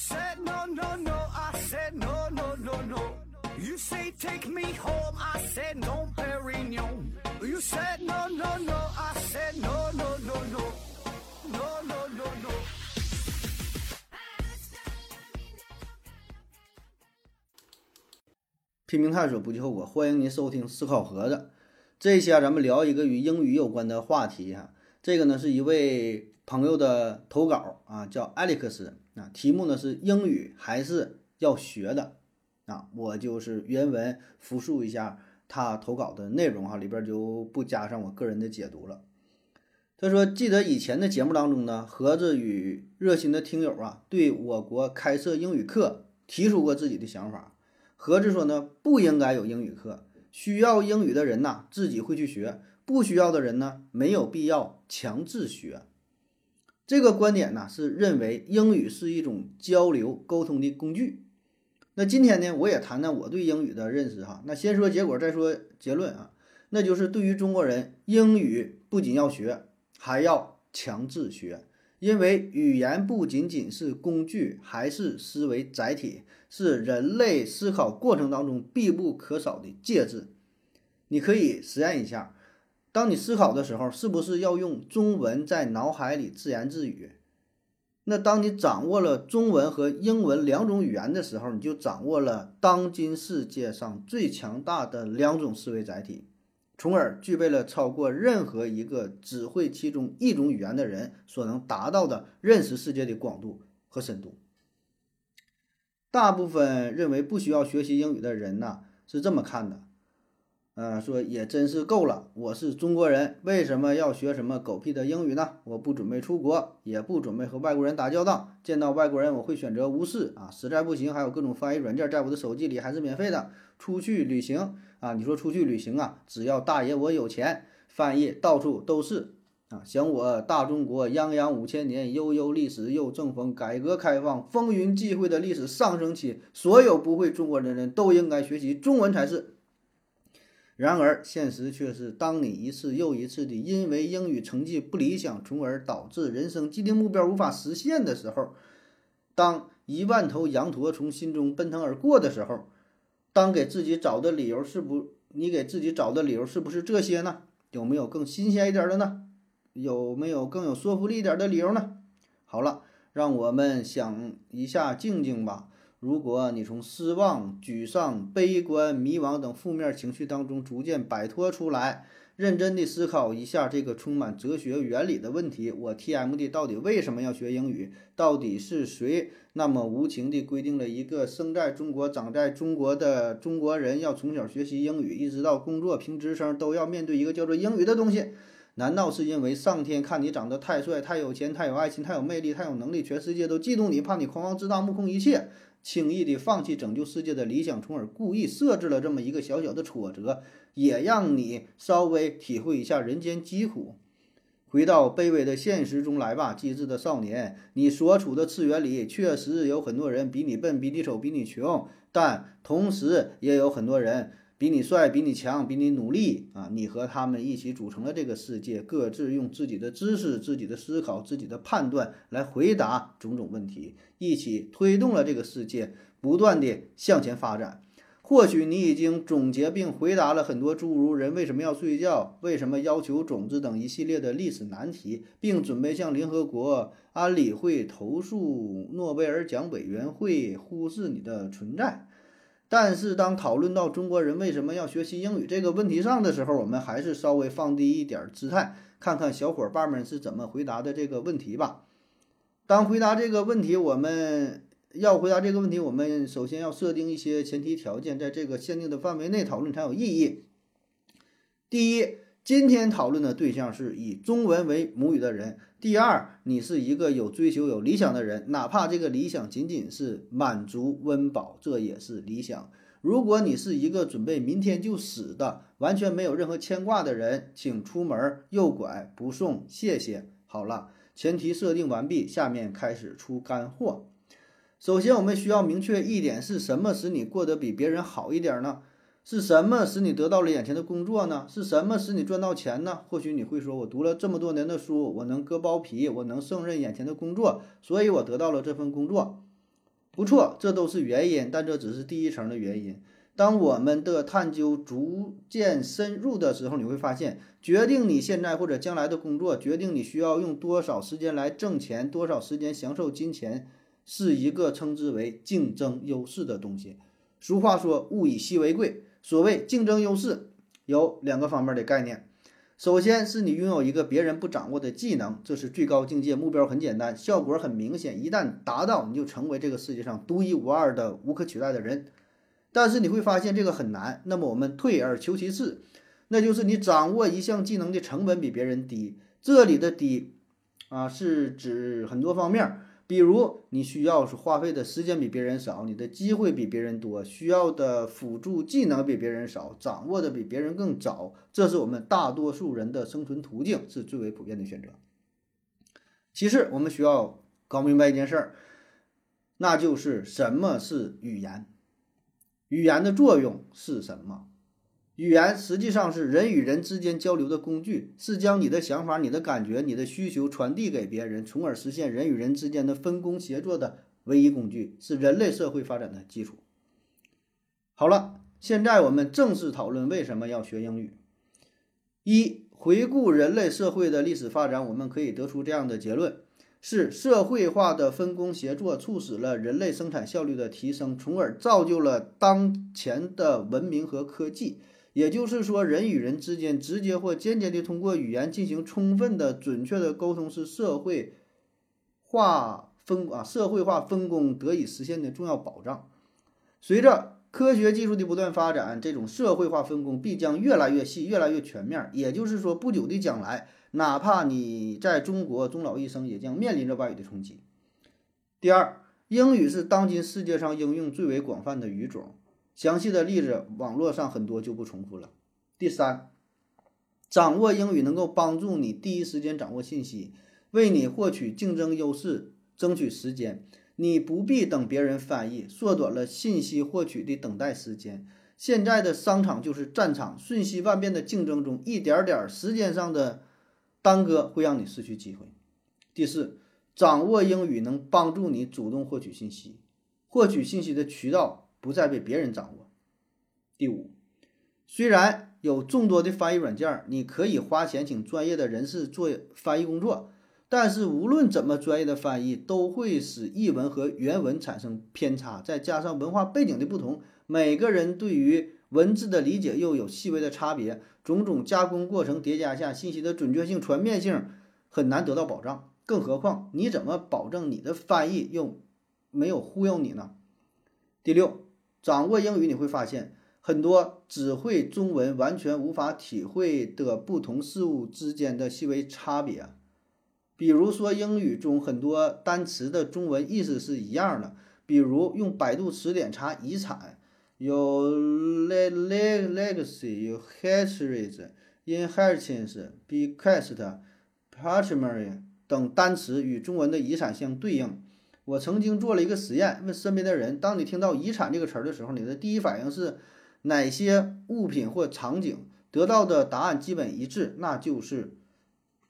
said no, no, no. I said no, no, no, no. You say take me home. I said no, Perignon. You said no, no, no. I said no, no, no, no. No, no, no, no. 拼命探索，不计后果。欢迎您收听思考盒子。这一期啊，咱们聊一个与英语有关的话题哈。这个呢是一位朋友的投稿啊，叫艾利克斯啊。题目呢是英语还是要学的啊。我就是原文复述一下他投稿的内容哈，里边就不加上我个人的解读了。他说，记得以前的节目当中呢，盒子与热心的听友啊，对我国开设英语课提出过自己的想法。盒子说呢，不应该有英语课，需要英语的人呐，自己会去学；不需要的人呢，没有必要强制学。这个观点呢，是认为英语是一种交流沟通的工具。那今天呢，我也谈谈我对英语的认识哈。那先说结果，再说结论啊。那就是对于中国人，英语不仅要学，还要强制学。因为语言不仅仅是工具，还是思维载体，是人类思考过程当中必不可少的介质。你可以实验一下，当你思考的时候，是不是要用中文在脑海里自言自语？那当你掌握了中文和英文两种语言的时候，你就掌握了当今世界上最强大的两种思维载体。从而具备了超过任何一个只会其中一种语言的人所能达到的认识世界的广度和深度。大部分认为不需要学习英语的人呢是这么看的，呃，说也真是够了，我是中国人，为什么要学什么狗屁的英语呢？我不准备出国，也不准备和外国人打交道，见到外国人我会选择无视啊，实在不行还有各种翻译软件在我的手机里还是免费的。出去旅行。啊，你说出去旅行啊，只要大爷我有钱，翻译到处都是啊。想我大中国泱泱五千年，悠悠历史又正逢改革开放风云际会的历史上升期，所有不会中国的人都应该学习中文才是。然而现实却是，当你一次又一次的因为英语成绩不理想，从而导致人生既定目标无法实现的时候，当一万头羊驼从心中奔腾而过的时候。当给自己找的理由是不？你给自己找的理由是不是这些呢？有没有更新鲜一点的呢？有没有更有说服力一点的理由呢？好了，让我们想一下静静吧。如果你从失望、沮丧、悲观、迷茫等负面情绪当中逐渐摆脱出来。认真地思考一下这个充满哲学原理的问题：我 TMD 到底为什么要学英语？到底是谁那么无情地规定了一个生在中国、长在中国的中国人要从小学习英语，一直到工作评职称都要面对一个叫做英语的东西？难道是因为上天看你长得太帅、太有钱、太有爱心、太有魅力、太有能力，全世界都嫉妒你，怕你狂妄自大、目空一切？轻易地放弃拯救世界的理想，从而故意设置了这么一个小小的挫折，也让你稍微体会一下人间疾苦。回到卑微的现实中来吧，机智的少年，你所处的次元里确实有很多人比你笨、比你丑、比你穷，但同时也有很多人。比你帅，比你强，比你努力啊！你和他们一起组成了这个世界，各自用自己的知识、自己的思考、自己的判断来回答种种问题，一起推动了这个世界不断的向前发展。或许你已经总结并回答了很多诸如“人为什么要睡觉”“为什么要求种子”等一系列的历史难题，并准备向联合国安理会投诉诺贝尔奖委员会忽视你的存在。但是，当讨论到中国人为什么要学习英语这个问题上的时候，我们还是稍微放低一点姿态，看看小伙伴们是怎么回答的这个问题吧。当回答这个问题，我们要回答这个问题，我们首先要设定一些前提条件，在这个限定的范围内讨论才有意义。第一。今天讨论的对象是以中文为母语的人。第二，你是一个有追求、有理想的人，哪怕这个理想仅仅是满足温饱，这也是理想。如果你是一个准备明天就死的、完全没有任何牵挂的人，请出门右拐，不送，谢谢。好了，前提设定完毕，下面开始出干货。首先，我们需要明确一点：是什么使你过得比别人好一点呢？是什么使你得到了眼前的工作呢？是什么使你赚到钱呢？或许你会说：“我读了这么多年的书，我能割包皮，我能胜任眼前的工作，所以我得到了这份工作。”不错，这都是原因，但这只是第一层的原因。当我们的探究逐渐深入的时候，你会发现，决定你现在或者将来的工作，决定你需要用多少时间来挣钱，多少时间享受金钱，是一个称之为竞争优势的东西。俗话说“物以稀为贵”，所谓竞争优势有两个方面的概念。首先是你拥有一个别人不掌握的技能，这是最高境界，目标很简单，效果很明显，一旦达到，你就成为这个世界上独一无二的、无可取代的人。但是你会发现这个很难，那么我们退而求其次，那就是你掌握一项技能的成本比别人低。这里的低，啊，是指很多方面，比如你需要是花费的时间比别人少，你的机会比别人多，需要的辅助技能比别人少，掌握的比别人更早，这是我们大多数人的生存途径，是最为普遍的选择。其次，我们需要搞明白一件事儿，那就是什么是语言。语言的作用是什么？语言实际上是人与人之间交流的工具，是将你的想法、你的感觉、你的需求传递给别人，从而实现人与人之间的分工协作的唯一工具，是人类社会发展的基础。好了，现在我们正式讨论为什么要学英语。一、回顾人类社会的历史发展，我们可以得出这样的结论。是社会化的分工协作促使了人类生产效率的提升，从而造就了当前的文明和科技。也就是说，人与人之间直接或间接的通过语言进行充分的、准确的沟通，是社会化分啊社会化分工得以实现的重要保障。随着科学技术的不断发展，这种社会化分工必将越来越细、越来越全面。也就是说，不久的将来。哪怕你在中国终老一生，也将面临着外语的冲击。第二，英语是当今世界上应用最为广泛的语种，详细的例子网络上很多就不重复了。第三，掌握英语能够帮助你第一时间掌握信息，为你获取竞争优势争取时间，你不必等别人翻译，缩短了信息获取的等待时间。现在的商场就是战场，瞬息万变的竞争中，一点点时间上的。耽搁会让你失去机会。第四，掌握英语能帮助你主动获取信息，获取信息的渠道不再被别人掌握。第五，虽然有众多的翻译软件，你可以花钱请专业的人士做翻译工作，但是无论怎么专业的翻译，都会使译文和原文产生偏差。再加上文化背景的不同，每个人对于文字的理解又有细微的差别。种种加工过程叠加下，信息的准确性、全面性很难得到保障。更何况，你怎么保证你的翻译又没有忽悠你呢？第六，掌握英语你会发现很多只会中文完全无法体会的不同事物之间的细微差别。比如说，英语中很多单词的中文意思是一样的。比如用百度词典查遗产。有 legacy，有 heritage，inheritance，bequest，patrimony 等单词与中文的遗产相对应。我曾经做了一个实验，问身边的人：当你听到遗产这个词儿的时候，你的第一反应是哪些物品或场景？得到的答案基本一致，那就是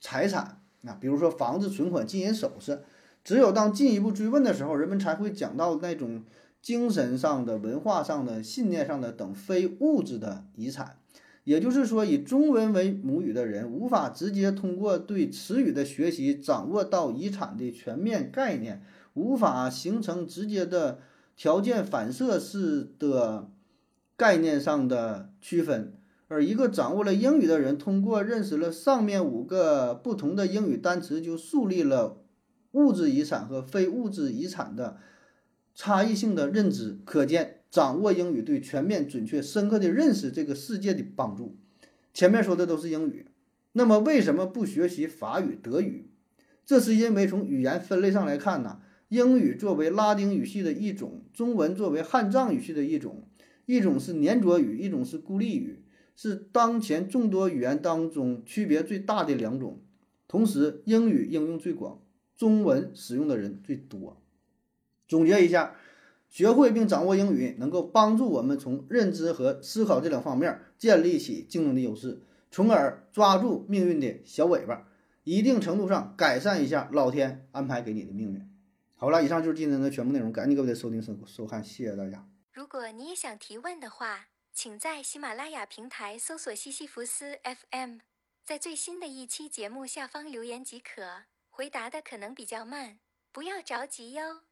财产。那比如说房子、存款、金银首饰。只有当进一步追问的时候，人们才会讲到那种。精神上的、文化上的、信念上的等非物质的遗产，也就是说，以中文为母语的人无法直接通过对词语的学习掌握到遗产的全面概念，无法形成直接的条件反射式的概念上的区分。而一个掌握了英语的人，通过认识了上面五个不同的英语单词，就树立了物质遗产和非物质遗产的。差异性的认知，可见掌握英语对全面、准确、深刻的认识这个世界的帮助。前面说的都是英语，那么为什么不学习法语、德语？这是因为从语言分类上来看呢，英语作为拉丁语系的一种，中文作为汉藏语系的一种，一种是黏着语，一种是孤立语，是当前众多语言当中区别最大的两种。同时，英语应用最广，中文使用的人最多。总结一下，学会并掌握英语，能够帮助我们从认知和思考这两方面建立起竞争的优势，从而抓住命运的小尾巴，一定程度上改善一下老天安排给你的命运。好了，以上就是今天的全部内容，感谢各位的收听收收看，谢谢大家。如果你也想提问的话，请在喜马拉雅平台搜索西西弗斯 FM，在最新的一期节目下方留言即可。回答的可能比较慢，不要着急哟。